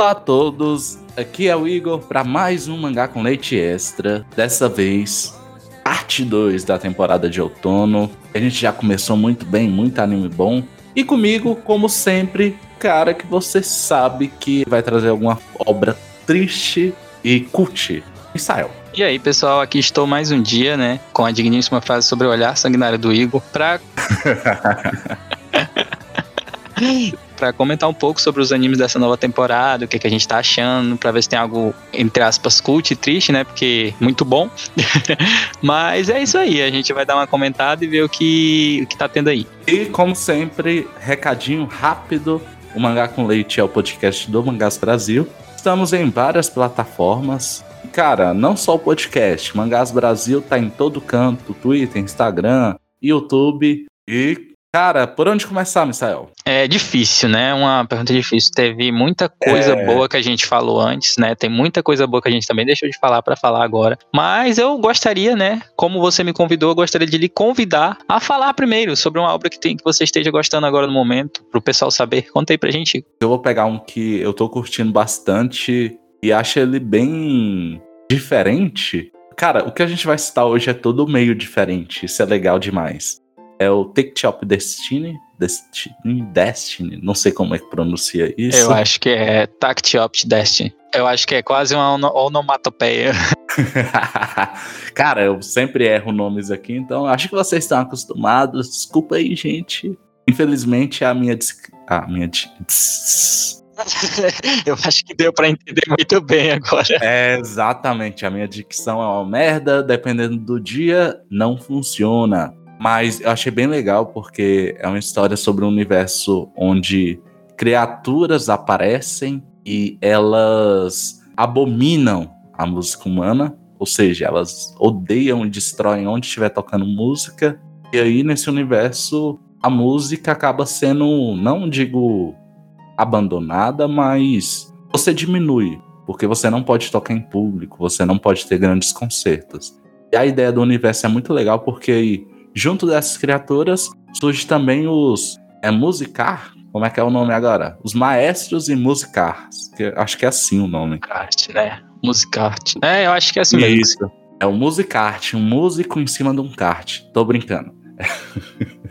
Olá a todos, aqui é o Igor para mais um Mangá com Leite Extra. Dessa vez, parte 2 da temporada de outono. A gente já começou muito bem, muito anime bom. E comigo, como sempre, cara que você sabe que vai trazer alguma obra triste e cult. Israel. E aí, pessoal, aqui estou mais um dia, né, com a digníssima frase sobre o olhar sanguinário do Igor, pra para comentar um pouco sobre os animes dessa nova temporada, o que, que a gente tá achando, para ver se tem algo, entre aspas, cult e triste, né? Porque muito bom. Mas é isso aí, a gente vai dar uma comentada e ver o que, o que tá tendo aí. E como sempre, recadinho rápido: o Mangá com Leite é o podcast do Mangás Brasil. Estamos em várias plataformas. Cara, não só o podcast, Mangás Brasil tá em todo canto, Twitter, Instagram, YouTube e Cara, por onde começar, Misael? É difícil, né? Uma pergunta difícil. Teve muita coisa é... boa que a gente falou antes, né? Tem muita coisa boa que a gente também deixou de falar para falar agora. Mas eu gostaria, né? Como você me convidou, eu gostaria de lhe convidar a falar primeiro sobre uma obra que tem que você esteja gostando agora no momento, pro pessoal saber. Conta aí pra gente. Eu vou pegar um que eu tô curtindo bastante e acho ele bem diferente. Cara, o que a gente vai citar hoje é todo meio diferente. Isso é legal demais é o Take Destiny. Destiny, Destiny, não sei como é que pronuncia isso. Eu acho que é Tactiop Destiny. Eu acho que é quase uma onomatopeia. Cara, eu sempre erro nomes aqui, então acho que vocês estão acostumados. Desculpa aí, gente. Infelizmente, a minha. A minha. eu acho que deu para entender muito bem agora. É, exatamente. A minha dicção é uma merda. Dependendo do dia, não funciona. Mas eu achei bem legal porque é uma história sobre um universo onde criaturas aparecem e elas abominam a música humana, ou seja, elas odeiam e destroem onde estiver tocando música. E aí nesse universo a música acaba sendo, não digo abandonada, mas você diminui, porque você não pode tocar em público, você não pode ter grandes concertos. E a ideia do universo é muito legal porque Junto dessas criaturas surge também os é musicar, como é que é o nome agora? Os maestros e musicar, que acho que é assim o nome. Arte, né? Musicarte. É, eu acho que é assim mesmo. Isso. É o musicarte, um músico em cima de um kart. Tô brincando.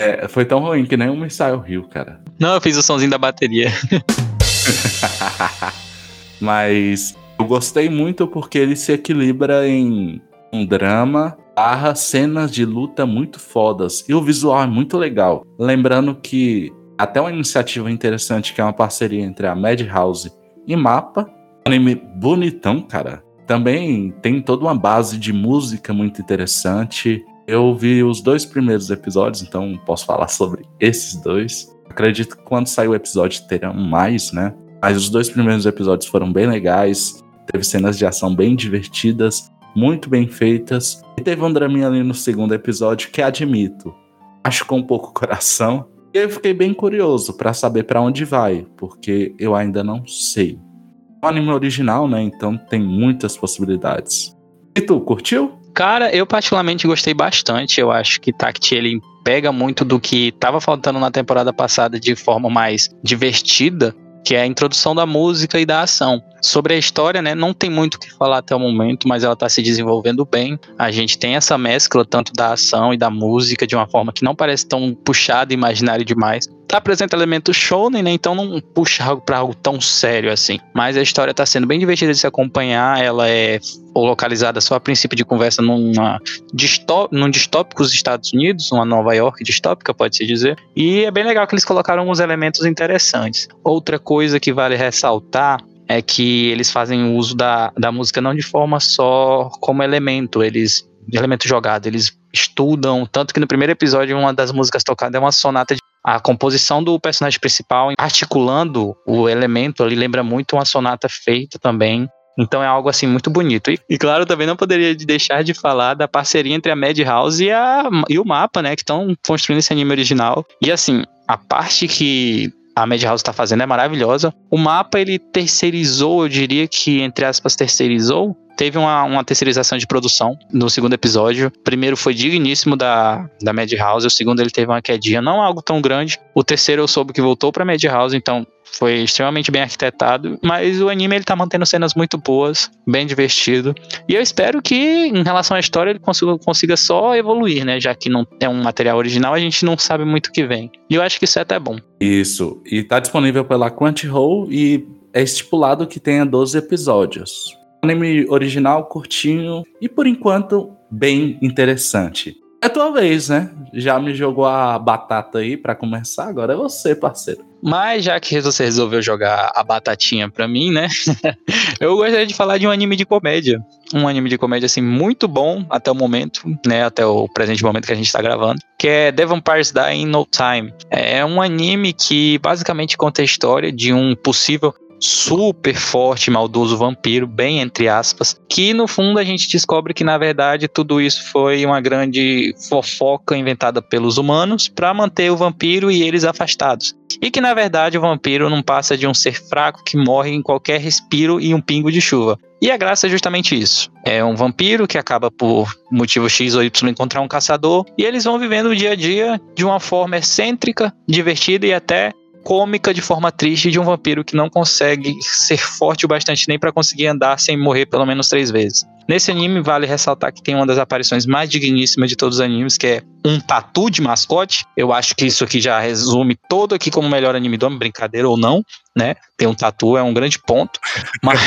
É, foi tão ruim que nem o Missile Rio, cara. Não, eu fiz o somzinho da bateria. Mas eu gostei muito porque ele se equilibra em um drama, barra cenas de luta muito fodas. E o visual é muito legal. Lembrando que até uma iniciativa interessante que é uma parceria entre a Madhouse e Mapa. Anime bonitão, cara. Também tem toda uma base de música muito interessante. Eu vi os dois primeiros episódios, então posso falar sobre esses dois. Acredito que quando sair o episódio terão mais, né? Mas os dois primeiros episódios foram bem legais. Teve cenas de ação bem divertidas muito bem feitas. E teve um draminha ali no segundo episódio que admito, machucou um pouco coração. E eu fiquei bem curioso para saber para onde vai, porque eu ainda não sei. É um anime original, né? Então tem muitas possibilidades. E tu, curtiu? Cara, eu particularmente gostei bastante. Eu acho que Tact ele pega muito do que estava faltando na temporada passada de forma mais divertida que é a introdução da música e da ação. Sobre a história, né, não tem muito o que falar até o momento, mas ela está se desenvolvendo bem. A gente tem essa mescla tanto da ação e da música de uma forma que não parece tão puxada e imaginário demais. Tá apresenta elementos shonen, né, então não puxa algo para algo tão sério assim. Mas a história está sendo bem divertida de se acompanhar, ela é localizada só a princípio de conversa numa distó num distópico dos Estados Unidos, uma Nova York distópica, pode-se dizer. E é bem legal que eles colocaram alguns elementos interessantes. Outra coisa que vale ressaltar é que eles fazem uso da, da música não de forma só como elemento, eles elemento jogado, eles estudam, tanto que no primeiro episódio uma das músicas tocadas é uma sonata de a composição do personagem principal, articulando o elemento ali, lembra muito uma sonata feita também então é algo assim muito bonito. E, e, claro, também não poderia deixar de falar da parceria entre a Madhouse e, a, e o Mapa, né? Que estão construindo esse anime original. E assim, a parte que a Madhouse está fazendo é maravilhosa. O mapa ele terceirizou, eu diria que entre aspas terceirizou teve uma, uma terceirização de produção no segundo episódio. O primeiro foi digníssimo da, da Madhouse, o segundo ele teve uma quedinha, não algo tão grande. O terceiro eu soube que voltou pra Madhouse, então foi extremamente bem arquitetado, mas o anime ele tá mantendo cenas muito boas, bem divertido. E eu espero que, em relação à história, ele consiga, consiga só evoluir, né? Já que não é um material original, a gente não sabe muito o que vem. E eu acho que isso é até bom. Isso. E tá disponível pela Crunchyroll e é estipulado que tenha 12 episódios. Anime original, curtinho e por enquanto bem interessante. É tua vez, né? Já me jogou a batata aí para começar, agora é você, parceiro. Mas já que você resolveu jogar a batatinha pra mim, né? eu gostaria de falar de um anime de comédia. Um anime de comédia, assim, muito bom até o momento, né? Até o presente momento que a gente tá gravando. Que é The Vampires Die in No Time. É um anime que basicamente conta a história de um possível super forte, maldoso vampiro, bem entre aspas, que no fundo a gente descobre que na verdade tudo isso foi uma grande fofoca inventada pelos humanos para manter o vampiro e eles afastados. E que na verdade o vampiro não passa de um ser fraco que morre em qualquer respiro e um pingo de chuva. E a graça é justamente isso. É um vampiro que acaba por motivo X ou Y encontrar um caçador e eles vão vivendo o dia a dia de uma forma excêntrica, divertida e até cômica de forma triste de um vampiro que não consegue ser forte o bastante nem para conseguir andar sem morrer pelo menos três vezes. Nesse anime, vale ressaltar que tem uma das aparições mais digníssimas de todos os animes, que é um tatu de mascote. Eu acho que isso aqui já resume todo aqui como o melhor anime do ano, brincadeira ou não, né? Tem um tatu, é um grande ponto. Mas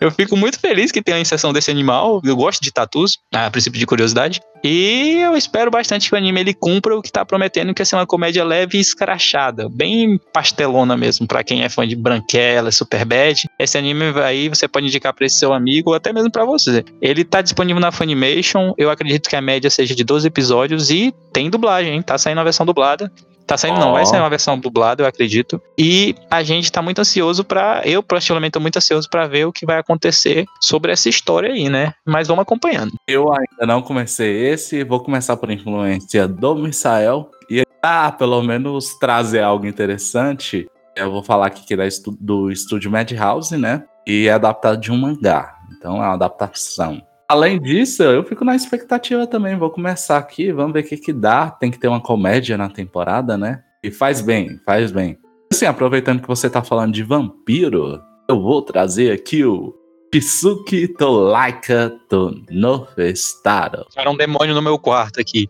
Eu fico muito feliz que tenha a inserção desse animal. Eu gosto de tatus, a princípio de curiosidade. E eu espero bastante que o anime ele cumpra o que tá prometendo, que é ser uma comédia leve e escrachada, bem pastelona mesmo, para quem é fã de Branquela, Superbad. Esse anime aí você pode indicar para esse seu amigo ou até mesmo para você. Ele tá disponível na Funimation, eu acredito que a média seja de 12 episódios e tem dublagem, hein? Tá saindo a versão dublada. Tá saindo, oh. não, vai sair uma versão dublada, eu acredito. E a gente tá muito ansioso para Eu, particularmente, tô muito ansioso para ver o que vai acontecer sobre essa história aí, né? Mas vamos acompanhando. Eu ainda não comecei esse, vou começar por influência do Misael. E ah, pelo menos trazer algo interessante. Eu vou falar aqui que é do estúdio Madhouse, né? E é adaptado de um mangá. Então é uma adaptação. Além disso, eu fico na expectativa também. Vou começar aqui, vamos ver o que, que dá. Tem que ter uma comédia na temporada, né? E faz bem, faz bem. Assim, aproveitando que você tá falando de vampiro, eu vou trazer aqui o Kisuki Tolaika to Nofestaro. Era um demônio no meu quarto aqui.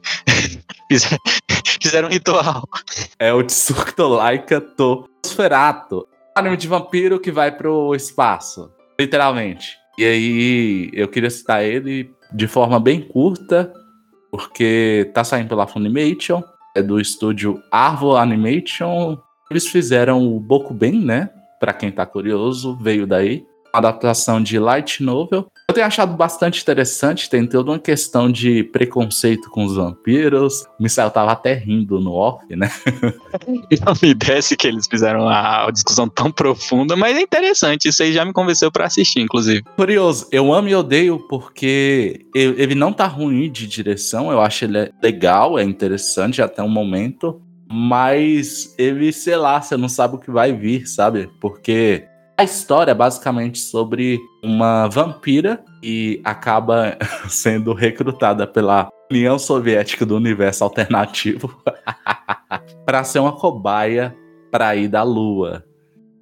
Fizeram um ritual. É o Tolaika to Nosferatu. Anime de vampiro que vai pro espaço. Literalmente. E aí eu queria citar ele de forma bem curta, porque tá saindo pela Funimation, é do estúdio Arvo Animation. Eles fizeram o Bokuben, né? Para quem tá curioso, veio daí adaptação de light novel. Eu tenho achado bastante interessante, tem toda uma questão de preconceito com os vampiros. O Misael tava até rindo no off, né? Não me desce que eles fizeram a discussão tão profunda, mas é interessante, isso aí já me convenceu para assistir, inclusive. Curioso, eu amo e odeio porque ele não tá ruim de direção, eu acho ele legal, é interessante até um momento, mas ele, sei lá, você não sabe o que vai vir, sabe? Porque a história é basicamente sobre uma vampira e acaba sendo recrutada pela União Soviética do Universo Alternativo para ser uma cobaia para ir da Lua.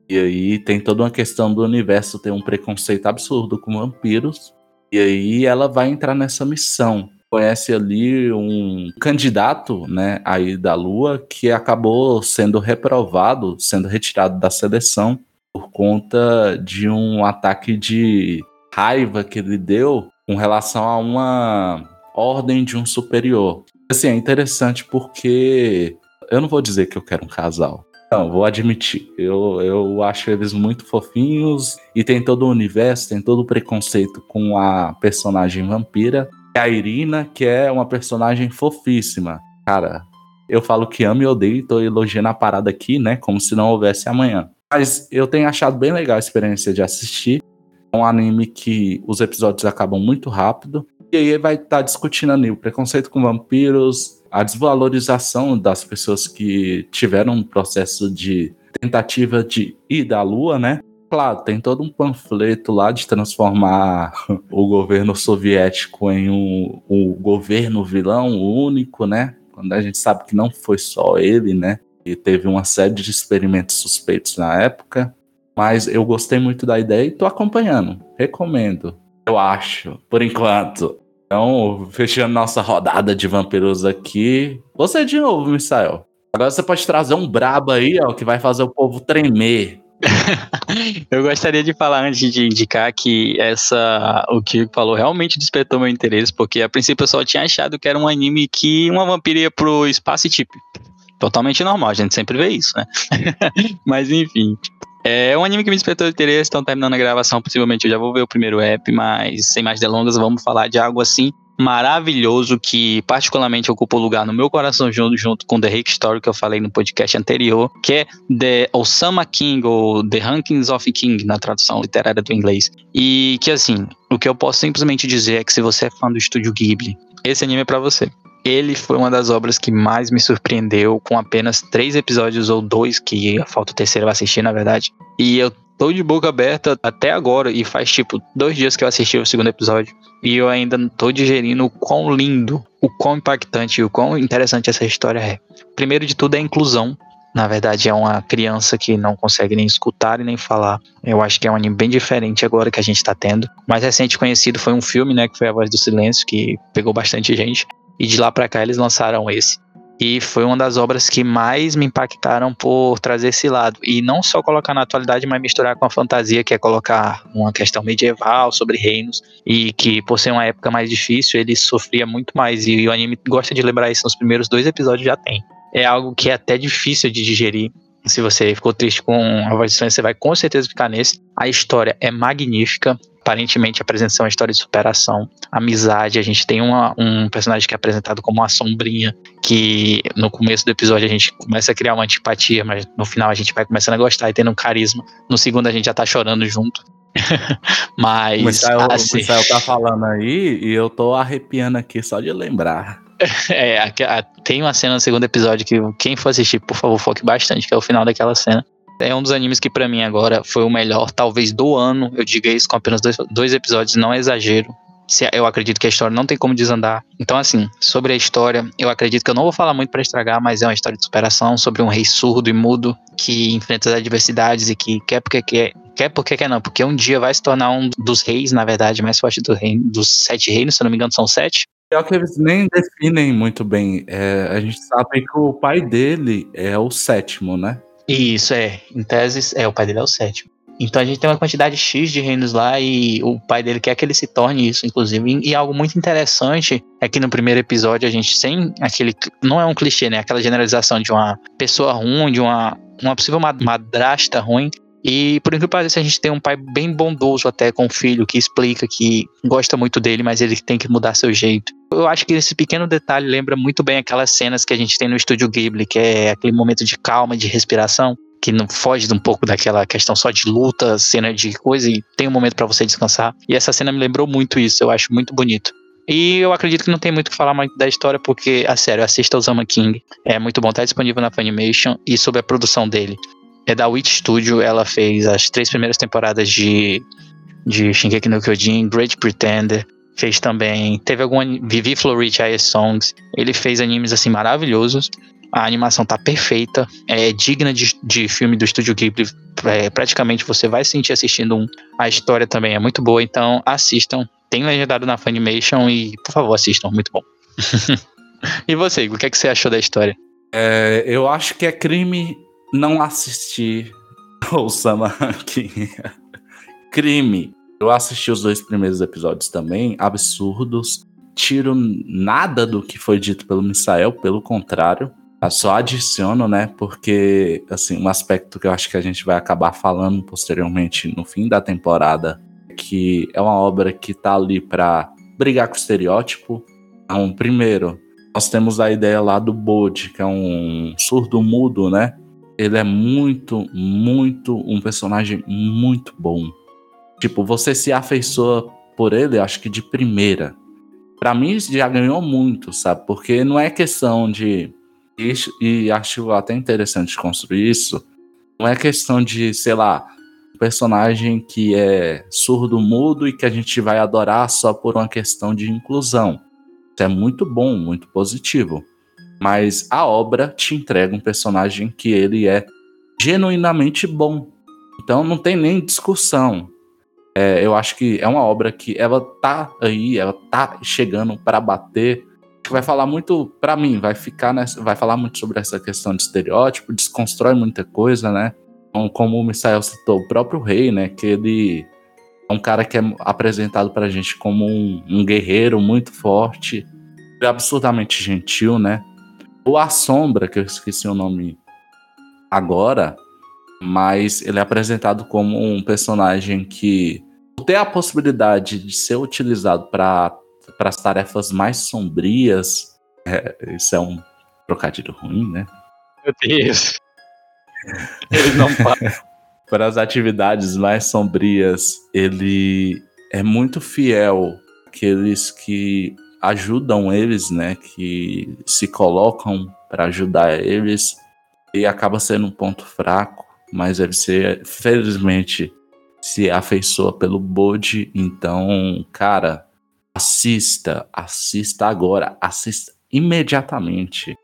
E aí tem toda uma questão do universo ter um preconceito absurdo com vampiros. E aí ela vai entrar nessa missão. Conhece ali um candidato, né, aí da Lua que acabou sendo reprovado, sendo retirado da seleção por conta de um ataque de raiva que ele deu com relação a uma ordem de um superior. Assim, é interessante porque eu não vou dizer que eu quero um casal. Não, vou admitir. Eu, eu acho eles muito fofinhos e tem todo o universo, tem todo o preconceito com a personagem vampira. A Irina, que é uma personagem fofíssima. Cara, eu falo que amo e odeio e tô elogiando a parada aqui, né? Como se não houvesse amanhã. Mas eu tenho achado bem legal a experiência de assistir. É um anime que os episódios acabam muito rápido. E aí vai estar tá discutindo ali o preconceito com vampiros, a desvalorização das pessoas que tiveram um processo de tentativa de ir da lua, né? Claro, tem todo um panfleto lá de transformar o governo soviético em um, um governo vilão único, né? Quando a gente sabe que não foi só ele, né? E teve uma série de experimentos suspeitos na época. Mas eu gostei muito da ideia e tô acompanhando. Recomendo. Eu acho, por enquanto. Então, fechando nossa rodada de vampiros aqui. Você de novo, Misael. Agora você pode trazer um brabo aí, ó, que vai fazer o povo tremer. eu gostaria de falar antes de indicar que essa o que falou realmente despertou meu interesse, porque a princípio eu só tinha achado que era um anime que uma vampira ia pro espaço e tipo. Totalmente normal, a gente sempre vê isso, né? Mas enfim. É um anime que me despertou interesse, estão terminando a gravação, possivelmente eu já vou ver o primeiro app, mas sem mais delongas, vamos falar de algo assim maravilhoso que particularmente ocupa o lugar no meu coração junto, junto com The Rick Story que eu falei no podcast anterior, que é The Osama King ou The Rankings of King na tradução literária do inglês. E que assim, o que eu posso simplesmente dizer é que se você é fã do estúdio Ghibli, esse anime é para você. Ele foi uma das obras que mais me surpreendeu, com apenas três episódios ou dois, que falta o terceiro eu assistir, na verdade. E eu tô de boca aberta até agora, e faz tipo dois dias que eu assisti o segundo episódio. E eu ainda não tô digerindo o quão lindo, o quão impactante e o quão interessante essa história é. Primeiro de tudo é a inclusão. Na verdade, é uma criança que não consegue nem escutar e nem falar. Eu acho que é um anime bem diferente agora que a gente tá tendo. Mais recente conhecido foi um filme, né? Que foi A Voz do Silêncio, que pegou bastante gente. E de lá para cá eles lançaram esse. E foi uma das obras que mais me impactaram por trazer esse lado. E não só colocar na atualidade, mas misturar com a fantasia, que é colocar uma questão medieval sobre reinos. E que, por ser uma época mais difícil, ele sofria muito mais. E o anime gosta de lembrar isso nos primeiros dois episódios já tem. É algo que é até difícil de digerir. Se você ficou triste com a voz de você vai com certeza ficar nesse. A história é magnífica aparentemente apresenta uma história de superação, amizade. A gente tem uma, um personagem que é apresentado como uma sombrinha, que no começo do episódio a gente começa a criar uma antipatia, mas no final a gente vai começando a gostar e tendo um carisma. No segundo a gente já tá chorando junto. mas. O Michael, assim... o Michael tá falando aí e eu tô arrepiando aqui só de lembrar. É, tem uma cena no segundo episódio que quem for assistir, por favor, foque bastante, que é o final daquela cena. É um dos animes que para mim agora foi o melhor, talvez do ano. Eu diga isso com apenas dois, dois episódios, não é exagero. Eu acredito que a história não tem como desandar. Então, assim, sobre a história, eu acredito que eu não vou falar muito para estragar, mas é uma história de superação sobre um rei surdo e mudo que enfrenta as adversidades e que quer porque quer, quer porque quer não, porque um dia vai se tornar um dos reis, na verdade, mais forte do reino, dos sete reinos, se não me engano, são sete. Pior que eles nem definem muito bem. É, a gente sabe que o pai dele é o sétimo, né? Isso, é. Em tese, é, o pai dele é o sétimo. Então a gente tem uma quantidade X de reinos lá e o pai dele quer que ele se torne isso, inclusive. E, algo muito interessante é que no primeiro episódio a gente sem aquele. Não é um clichê, né? Aquela generalização de uma pessoa ruim, de uma, uma possível madrasta ruim. E por incrível que pareça, a gente tem um pai bem bondoso até com o filho, que explica que gosta muito dele, mas ele tem que mudar seu jeito. Eu acho que esse pequeno detalhe lembra muito bem aquelas cenas que a gente tem no estúdio Ghibli, que é aquele momento de calma, de respiração, que não foge um pouco daquela questão só de luta, cena de coisa, e tem um momento para você descansar. E essa cena me lembrou muito isso, eu acho muito bonito. E eu acredito que não tem muito o que falar mais da história, porque, a sério, assista o Zama King. É muito bom, tá disponível na Funimation e sobre a produção dele é da Witch Studio, ela fez as três primeiras temporadas de, de Shingeki no Kyojin, Great Pretender, fez também, teve alguma, Vivi Florit Ice Songs, ele fez animes assim maravilhosos, a animação tá perfeita, é digna de, de filme do Estúdio Ghibli, é, praticamente você vai sentir assistindo um, a história também é muito boa, então assistam, tem legendado na Funimation e por favor assistam, muito bom. e você, o que, é que você achou da história? É, eu acho que é crime não assisti o Sama King. Crime. Eu assisti os dois primeiros episódios também, absurdos. Tiro nada do que foi dito pelo Misael, pelo contrário. Eu só adiciono, né? Porque, assim, um aspecto que eu acho que a gente vai acabar falando posteriormente no fim da temporada, que é uma obra que tá ali para brigar com o estereótipo. Então, primeiro, nós temos a ideia lá do Bode, que é um surdo mudo, né? ele é muito, muito um personagem muito bom. Tipo, você se afeiçoa por ele, acho que de primeira. Para mim já ganhou muito, sabe? Porque não é questão de e acho até interessante construir isso. Não é questão de, sei lá, personagem que é surdo-mudo e que a gente vai adorar só por uma questão de inclusão. Isso é muito bom, muito positivo. Mas a obra te entrega um personagem que ele é genuinamente bom. Então não tem nem discussão. É, eu acho que é uma obra que ela tá aí, ela tá chegando para bater. Que vai falar muito, para mim, vai ficar nessa, vai falar muito sobre essa questão de estereótipo, desconstrói muita coisa, né? Como o Misael citou, o próprio rei, né? Que ele é um cara que é apresentado pra gente como um, um guerreiro muito forte, absurdamente gentil, né? O A Sombra, que eu esqueci o nome agora, mas ele é apresentado como um personagem que ter a possibilidade de ser utilizado para as tarefas mais sombrias, é, isso é um trocadilho ruim, né? Meu Deus. Ele não para as atividades mais sombrias, ele é muito fiel àqueles que ajudam eles, né? Que se colocam para ajudar eles e acaba sendo um ponto fraco, mas ele ser, felizmente, se afeiçoa pelo Bode. Então, cara, assista, assista agora, assista imediatamente.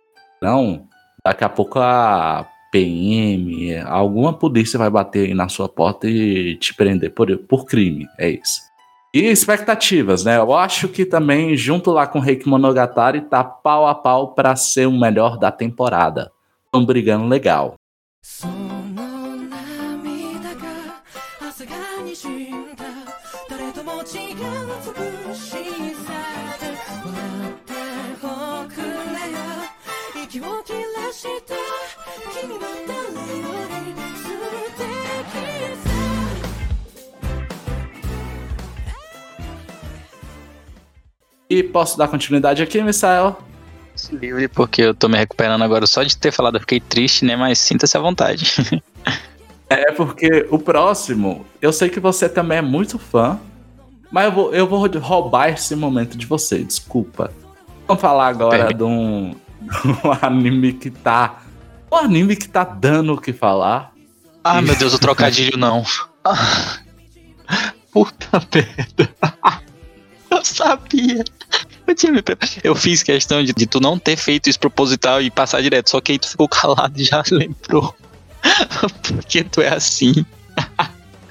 Não, daqui a pouco a PM, alguma polícia vai bater aí na sua porta e te prender por, por crime. É isso. E expectativas, né? Eu acho que também, junto lá com o Reiki Monogatari, tá pau a pau para ser o melhor da temporada. Estão brigando legal. E posso dar continuidade aqui, Misael? Livre, porque eu tô me recuperando agora só de ter falado, eu fiquei triste, né? Mas sinta-se à vontade. é porque o próximo, eu sei que você também é muito fã, mas eu vou, eu vou roubar esse momento de você, desculpa. Vamos falar agora de um, de um anime que tá. Um anime que tá dando o que falar. Ah, meu Deus, o trocadilho não. Puta merda. Eu sabia. Eu, tinha me... eu fiz questão de, de, tu não ter feito isso proposital e passar direto, só que aí tu ficou calado e já lembrou. Porque tu é assim.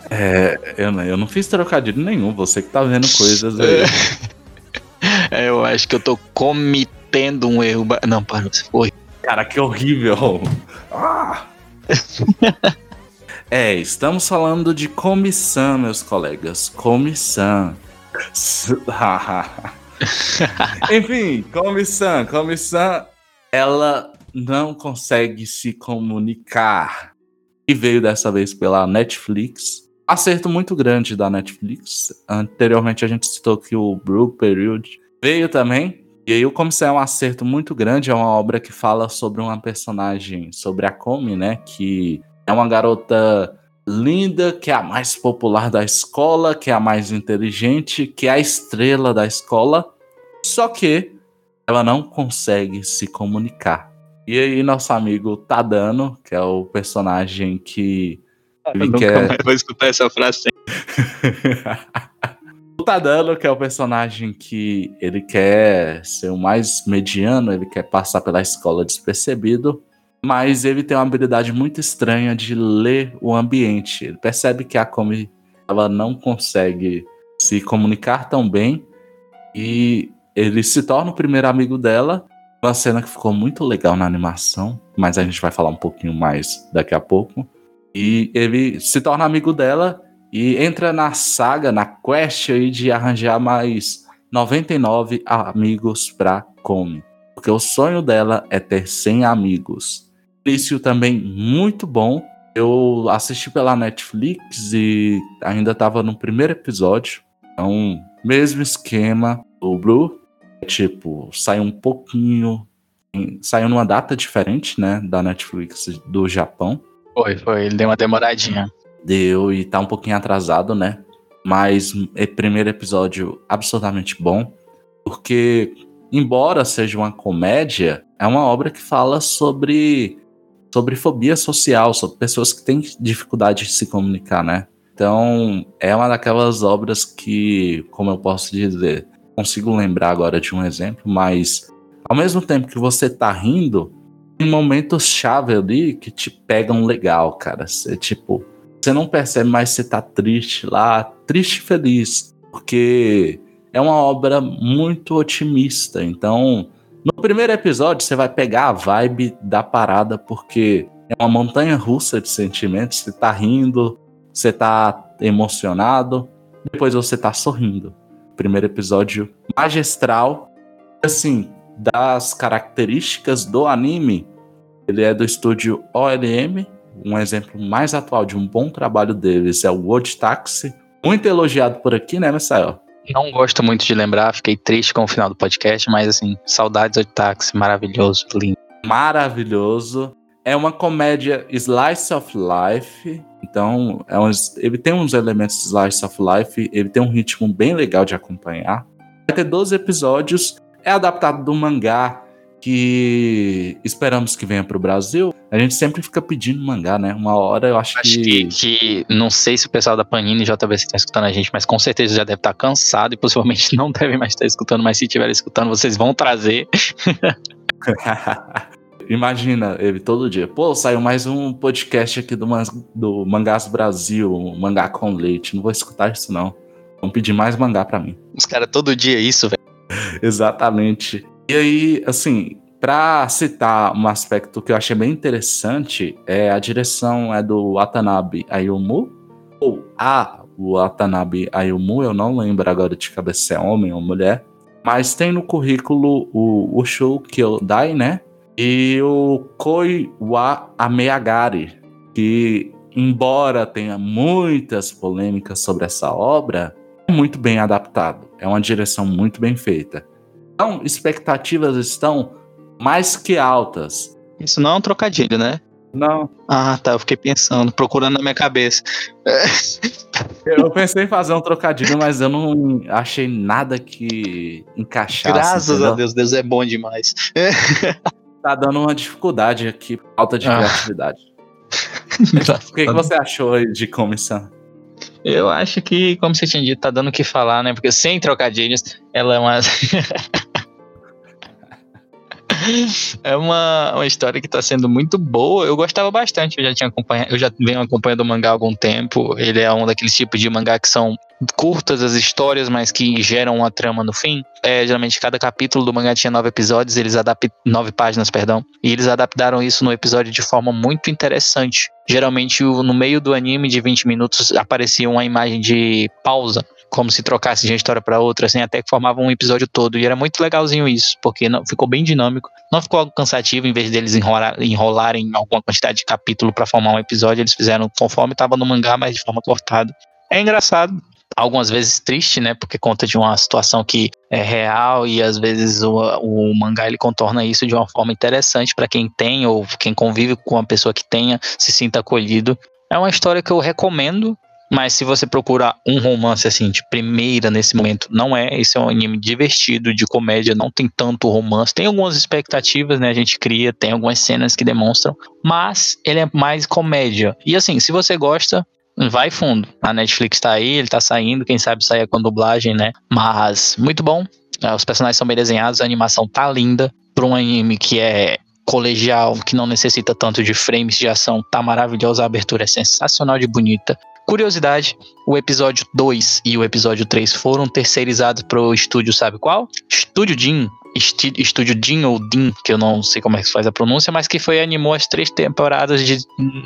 É, eu, eu não fiz trocadilho nenhum, você que tá vendo coisas aí. É, eu acho que eu tô cometendo um erro. Não, para, você foi. Cara, que horrível. Ah. é, estamos falando de comissão, meus colegas. Comissão. Enfim, comissão, comissão, ela não consegue se comunicar. E veio dessa vez pela Netflix. Acerto muito grande da Netflix. Anteriormente a gente citou que o Blue Period veio também. E aí o Comissão é um acerto muito grande. É uma obra que fala sobre uma personagem, sobre a Comi, né? Que é uma garota linda, que é a mais popular da escola, que é a mais inteligente, que é a estrela da escola, só que ela não consegue se comunicar. E aí nosso amigo Tadano, que é o personagem que ele Eu quer... mais vou escutar essa frase. o Tadano, que é o personagem que ele quer ser o mais mediano, ele quer passar pela escola despercebido, mas ele tem uma habilidade muito estranha de ler o ambiente. Ele percebe que a Komi ela não consegue se comunicar tão bem e ele se torna o primeiro amigo dela. Uma cena que ficou muito legal na animação, mas a gente vai falar um pouquinho mais daqui a pouco. E ele se torna amigo dela e entra na saga, na quest aí de arranjar mais 99 amigos pra Komi. Porque o sonho dela é ter 100 amigos início também muito bom. Eu assisti pela Netflix e ainda estava no primeiro episódio. Então, mesmo esquema do Blue. Tipo, sai um pouquinho. Saiu numa data diferente, né? Da Netflix do Japão. Foi, foi. Ele deu uma demoradinha. Deu e tá um pouquinho atrasado, né? Mas é primeiro episódio absolutamente bom. Porque, embora seja uma comédia, é uma obra que fala sobre sobre fobia social, sobre pessoas que têm dificuldade de se comunicar, né? Então, é uma daquelas obras que, como eu posso dizer, consigo lembrar agora de um exemplo, mas ao mesmo tempo que você tá rindo, tem momentos chave ali que te pegam legal, cara. Você, tipo, você não percebe mais você tá triste lá, triste e feliz, porque é uma obra muito otimista. Então, no primeiro episódio, você vai pegar a vibe da parada, porque é uma montanha russa de sentimentos. Você tá rindo, você tá emocionado, depois você tá sorrindo. Primeiro episódio magistral. Assim, das características do anime, ele é do estúdio OLM. Um exemplo mais atual de um bom trabalho deles é o World Taxi. Muito elogiado por aqui, né, Messael? Não gosto muito de lembrar, fiquei triste com o final do podcast, mas assim, saudades do Taxi, maravilhoso, lindo. Maravilhoso. É uma comédia slice of life. Então, é um, ele tem uns elementos de slice of life, ele tem um ritmo bem legal de acompanhar. Vai ter 12 episódios, é adaptado do mangá que esperamos que venha para o Brasil. A gente sempre fica pedindo mangá, né? Uma hora eu acho, acho que... que... que. Não sei se o pessoal da Panini e JBC está escutando a gente, mas com certeza já deve estar tá cansado e possivelmente não deve mais estar escutando. Mas se estiver escutando, vocês vão trazer. Imagina ele todo dia. Pô, saiu mais um podcast aqui do, do Mangás Brasil, um mangá com leite. Não vou escutar isso, não. Vão pedir mais mangá para mim. Os caras todo dia isso, velho. Exatamente. E aí, assim, para citar um aspecto que eu achei bem interessante, é a direção é do Watanabe Ayumu, ou a Watanabe Ayumu, eu não lembro agora de cabeça se é homem ou mulher, mas tem no currículo o Ushu Kyodai, né? E o Koi wa Ameagari, que embora tenha muitas polêmicas sobre essa obra, é muito bem adaptado. É uma direção muito bem feita. Então, expectativas estão mais que altas. Isso não é um trocadilho, né? Não. Ah, tá. Eu fiquei pensando, procurando na minha cabeça. eu pensei em fazer um trocadilho, mas eu não achei nada que encaixasse. Graças entendeu? a Deus, Deus é bom demais. tá dando uma dificuldade aqui, falta de ah. criatividade. o que, que você achou aí de comissão? Eu acho que, como você tinha dito, tá dando o que falar, né? Porque sem trocadilhos, ela é uma. é uma, uma história que está sendo muito boa. Eu gostava bastante. Eu já tinha acompanhado, eu já venho acompanhando o mangá há algum tempo. Ele é um daqueles tipos de mangá que são curtas as histórias, mas que geram uma trama no fim. É, geralmente cada capítulo do mangá tinha nove episódios, eles adaptam nove páginas, perdão, e eles adaptaram isso no episódio de forma muito interessante. Geralmente no meio do anime de 20 minutos aparecia uma imagem de pausa como se trocasse de uma história para outra, assim, até que formava um episódio todo. E era muito legalzinho isso, porque não, ficou bem dinâmico. Não ficou algo cansativo, em vez deles enrolar, enrolarem alguma quantidade de capítulo para formar um episódio, eles fizeram conforme estava no mangá, mas de forma cortada. É engraçado, algumas vezes triste, né? Porque conta de uma situação que é real e às vezes o, o mangá ele contorna isso de uma forma interessante para quem tem ou quem convive com uma pessoa que tenha se sinta acolhido. É uma história que eu recomendo. Mas se você procurar um romance assim de primeira nesse momento, não é. Esse é um anime divertido, de comédia, não tem tanto romance. Tem algumas expectativas, né? A gente cria, tem algumas cenas que demonstram, mas ele é mais comédia. E assim, se você gosta, vai fundo. A Netflix tá aí, ele tá saindo, quem sabe saia com dublagem, né? Mas muito bom. É, os personagens são bem desenhados, a animação tá linda. Para um anime que é colegial, que não necessita tanto de frames de ação, tá maravilhosa. A abertura é sensacional de bonita. Curiosidade, o episódio 2 e o episódio 3 foram terceirizados pro estúdio, sabe qual? Estúdio Jin. Estúdio Jin ou Din, que eu não sei como é que se faz a pronúncia, mas que foi animou as três temporadas de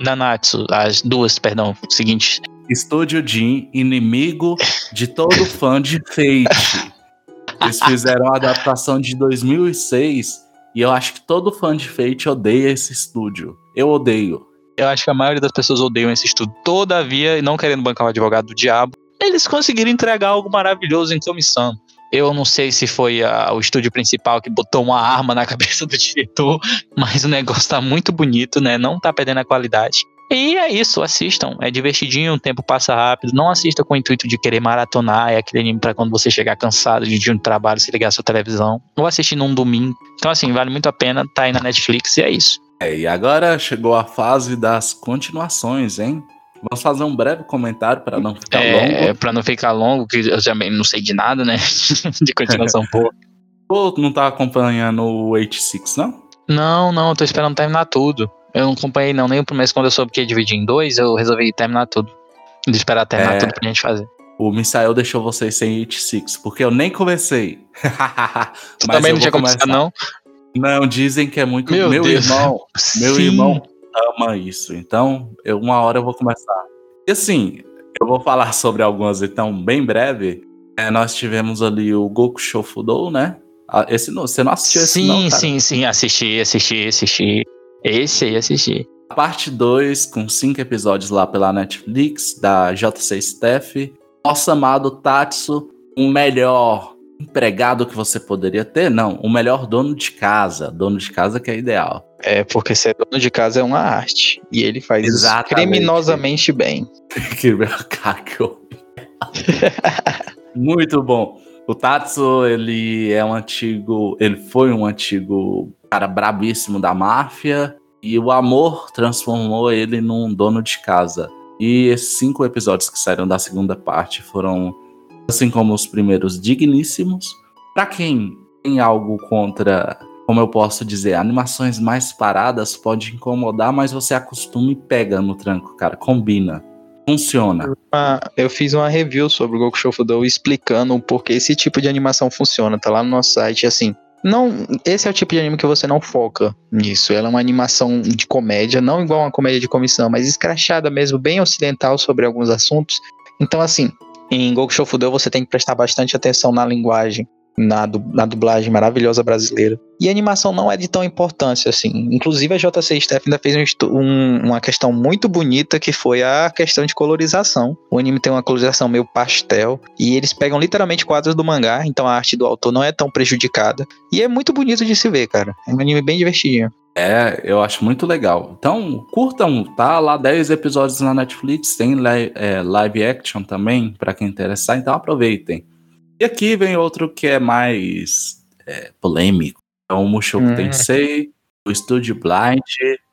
Nanatsu, as duas, perdão, seguintes. Estúdio Jin, inimigo de todo fã de Fate. Eles fizeram a adaptação de 2006 e eu acho que todo fã de Fate odeia esse estúdio. Eu odeio. Eu acho que a maioria das pessoas odeiam esse estudo. Todavia, não querendo bancar o advogado do diabo, eles conseguiram entregar algo maravilhoso em comissão. Eu não sei se foi a, o estúdio principal que botou uma arma na cabeça do diretor, mas o negócio tá muito bonito, né? Não tá perdendo a qualidade. E é isso, assistam. É divertidinho, o tempo passa rápido. Não assista com o intuito de querer maratonar. É aquele anime pra quando você chegar cansado de dia de trabalho, se ligar a sua televisão. Ou assistir num domingo. Então, assim, vale muito a pena. Tá aí na Netflix e é isso. É, e agora chegou a fase das continuações, hein? Vamos fazer um breve comentário para não ficar é, longo. Para não ficar longo, que eu também não sei de nada, né? de continuação boa. Ou não tá acompanhando o H6, não? Não, não, eu tô esperando terminar tudo. Eu não acompanhei não, nem o primeiro quando eu soube que ia dividir em dois, eu resolvi terminar tudo. De esperar terminar é, tudo pra gente fazer. O Misael deixou vocês sem H6, porque eu nem comecei. tu também não tinha começado, não? Não, dizem que é muito. Meu, meu irmão, meu irmão ama isso. Então, eu, uma hora eu vou começar. E assim, eu vou falar sobre algumas, então, bem breve. É, nós tivemos ali o Goku Shofudou, né? Ah, esse não, você não assistiu esse sim, não, cara? Sim, sim, assisti, assisti, assisti. Esse aí assisti. A parte 2, com cinco episódios lá pela Netflix, da JC Staff. Nosso amado Tatsu, o melhor empregado que você poderia ter? Não, o melhor dono de casa. Dono de casa que é ideal. É, porque ser dono de casa é uma arte. E ele faz Exatamente. isso criminosamente bem. que cara que eu... Muito bom. O Tatsu, ele é um antigo. Ele foi um antigo cara brabíssimo da máfia. E o amor transformou ele num dono de casa. E esses cinco episódios que saíram da segunda parte foram assim como os primeiros digníssimos. Para quem tem algo contra, como eu posso dizer, animações mais paradas pode incomodar, mas você acostuma e pega no tranco, cara, combina. Funciona. Ah, eu fiz uma review sobre o Goku Shofudou explicando o porquê esse tipo de animação funciona. Tá lá no nosso site, assim. Não, esse é o tipo de anime que você não foca nisso. Ela é uma animação de comédia, não igual uma comédia de comissão, mas escrachada mesmo, bem ocidental sobre alguns assuntos. Então, assim, em Goku Shofudeu você tem que prestar bastante atenção na linguagem, na, du na dublagem maravilhosa brasileira. E a animação não é de tão importância assim. Inclusive a JC Steph ainda fez um, um, uma questão muito bonita que foi a questão de colorização. O anime tem uma colorização meio pastel e eles pegam literalmente quadros do mangá, então a arte do autor não é tão prejudicada. E é muito bonito de se ver, cara. É um anime bem divertidinho. É, eu acho muito legal. Então, curtam, tá lá 10 episódios na Netflix, tem li é, live action também, para quem interessar, então aproveitem. E aqui vem outro que é mais é, polêmico. É o Mushoku hum. Tensei, o Studio Blind,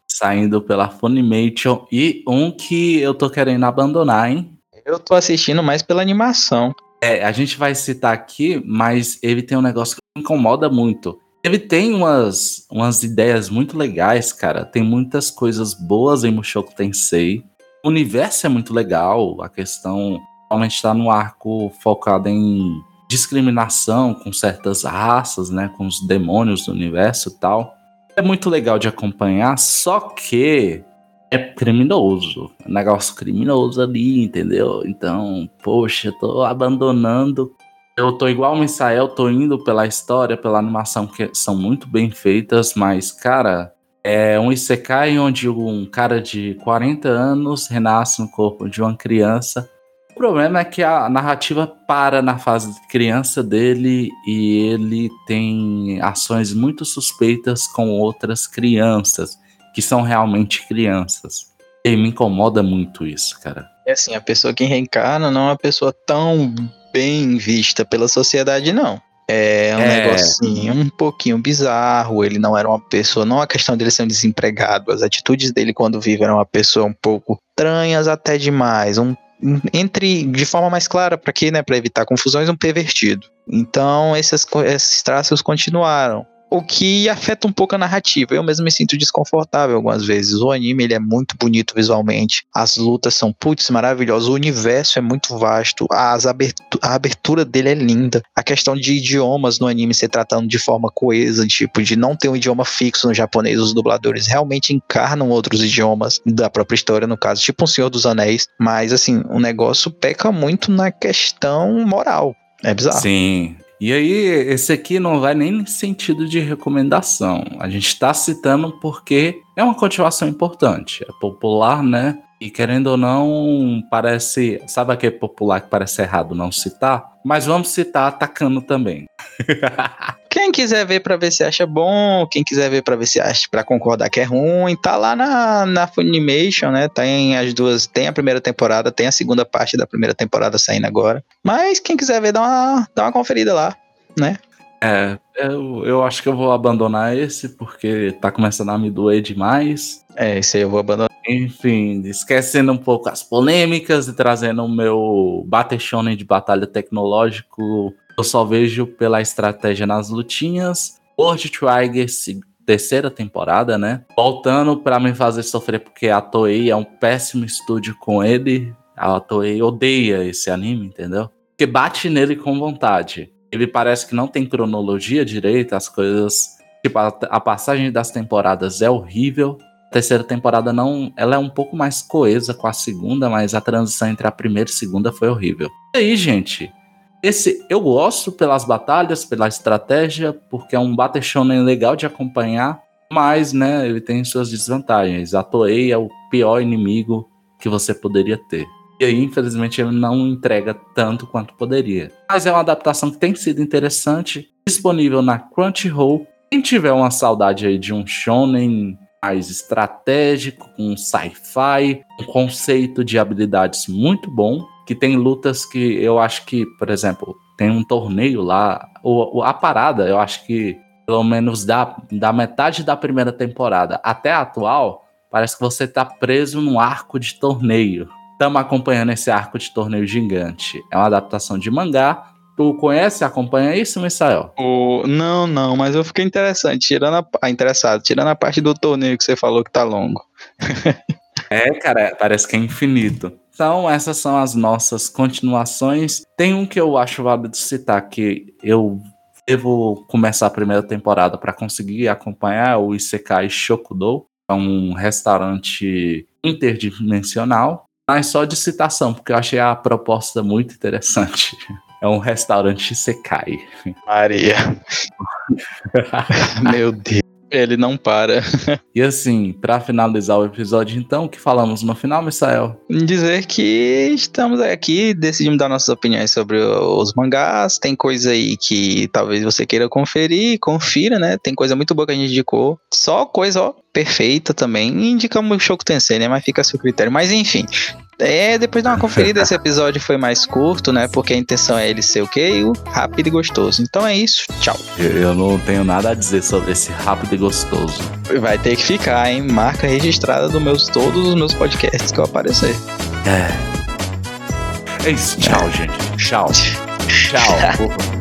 saindo pela Funimation, e um que eu tô querendo abandonar, hein? Eu tô assistindo mais pela animação. É, a gente vai citar aqui, mas ele tem um negócio que me incomoda muito ele tem umas, umas ideias muito legais, cara. Tem muitas coisas boas em Mushoku Tensei. O universo é muito legal. A questão realmente está no arco focado em discriminação com certas raças, né? Com os demônios do universo e tal. É muito legal de acompanhar, só que é criminoso. É um negócio criminoso ali, entendeu? Então, poxa, eu tô abandonando eu tô igual o Misael, tô indo pela história, pela animação, que são muito bem feitas, mas, cara, é um Isekai onde um cara de 40 anos renasce no corpo de uma criança. O problema é que a narrativa para na fase de criança dele e ele tem ações muito suspeitas com outras crianças, que são realmente crianças. E me incomoda muito isso, cara. É assim, a pessoa que reencarna não é uma pessoa tão bem vista pela sociedade, não. É um é. negocinho um pouquinho bizarro. Ele não era uma pessoa, não a questão dele ser um desempregado. As atitudes dele quando vive eram uma pessoa um pouco estranhas até demais. Um, entre de forma mais clara, para quê, né? Para evitar confusões, um pervertido. Então, esses, esses traços continuaram o que afeta um pouco a narrativa. Eu mesmo me sinto desconfortável algumas vezes. O anime ele é muito bonito visualmente, as lutas são putz maravilhosas, o universo é muito vasto, as abertu a abertura dele é linda. A questão de idiomas no anime ser tratando de forma coesa, tipo de não ter um idioma fixo no japonês, os dubladores realmente encarnam outros idiomas da própria história no caso, tipo um Senhor dos Anéis, mas assim, o negócio peca muito na questão moral. É bizarro. Sim, e aí, esse aqui não vai nem sentido de recomendação. A gente está citando porque é uma continuação importante. É popular, né? E querendo ou não, parece. Sabe aquele popular que parece errado não citar? Mas vamos citar atacando também. quem quiser ver para ver se acha bom, quem quiser ver para ver se acha para concordar que é ruim, tá lá na, na Funimation, né? Tem as duas, tem a primeira temporada, tem a segunda parte da primeira temporada saindo agora. Mas quem quiser ver, dá uma, dá uma conferida lá, né? É, eu, eu acho que eu vou abandonar esse porque tá começando a me doer demais. É, esse aí eu vou abandonar. Enfim, esquecendo um pouco as polêmicas e trazendo o meu Shonen de batalha tecnológico, eu só vejo pela estratégia nas lutinhas. World Trigger, terceira temporada, né? Voltando para me fazer sofrer porque a Toei é um péssimo estúdio com ele. A Toei odeia esse anime, entendeu? Porque bate nele com vontade. Ele parece que não tem cronologia direita, as coisas. Tipo, a, a passagem das temporadas é horrível. A terceira temporada não. Ela é um pouco mais coesa com a segunda, mas a transição entre a primeira e a segunda foi horrível. E aí, gente? Esse eu gosto pelas batalhas, pela estratégia, porque é um Shonen legal de acompanhar, mas, né, ele tem suas desvantagens. A Toei é o pior inimigo que você poderia ter. E aí, infelizmente, ele não entrega tanto quanto poderia. Mas é uma adaptação que tem sido interessante, disponível na Crunchyroll. Quem tiver uma saudade aí de um shonen mais estratégico, com sci-fi, um conceito de habilidades muito bom, que tem lutas que eu acho que, por exemplo, tem um torneio lá, ou, a parada, eu acho que pelo menos da, da metade da primeira temporada até a atual, parece que você tá preso num arco de torneio. Estamos acompanhando esse arco de torneio gigante. É uma adaptação de mangá. Tu conhece, acompanha isso, Misael? O... Não, não, mas eu fiquei interessante, tirando a... Ah, interessado, tirando a parte do torneio que você falou que tá longo. é, cara, parece que é infinito. Então, essas são as nossas continuações. Tem um que eu acho válido citar, que eu devo começar a primeira temporada para conseguir acompanhar o Isekai Shokudo. É um restaurante interdimensional, mas só de citação, porque eu achei a proposta muito interessante. É um restaurante Isekai. Maria. Meu Deus. Ele não para. e assim, para finalizar o episódio, então, o que falamos no final, Misael? Dizer que estamos aqui, decidimos dar nossas opiniões sobre os mangás. Tem coisa aí que talvez você queira conferir, confira, né? Tem coisa muito boa que a gente indicou. Só coisa, ó, perfeita também. Indicamos o Shoku Tensei, né? Mas fica a seu critério. Mas enfim, é, depois de uma conferida, esse episódio foi mais curto, né? Porque a intenção é ele ser o quê? O rápido e gostoso. Então é isso, tchau. Eu não tenho nada a dizer sobre esse rápido e gostoso. Vai ter que ficar, hein? Marca registrada dos meus todos os meus podcasts que eu aparecer. É. É isso, tchau, é. gente. Tchau. Tchau.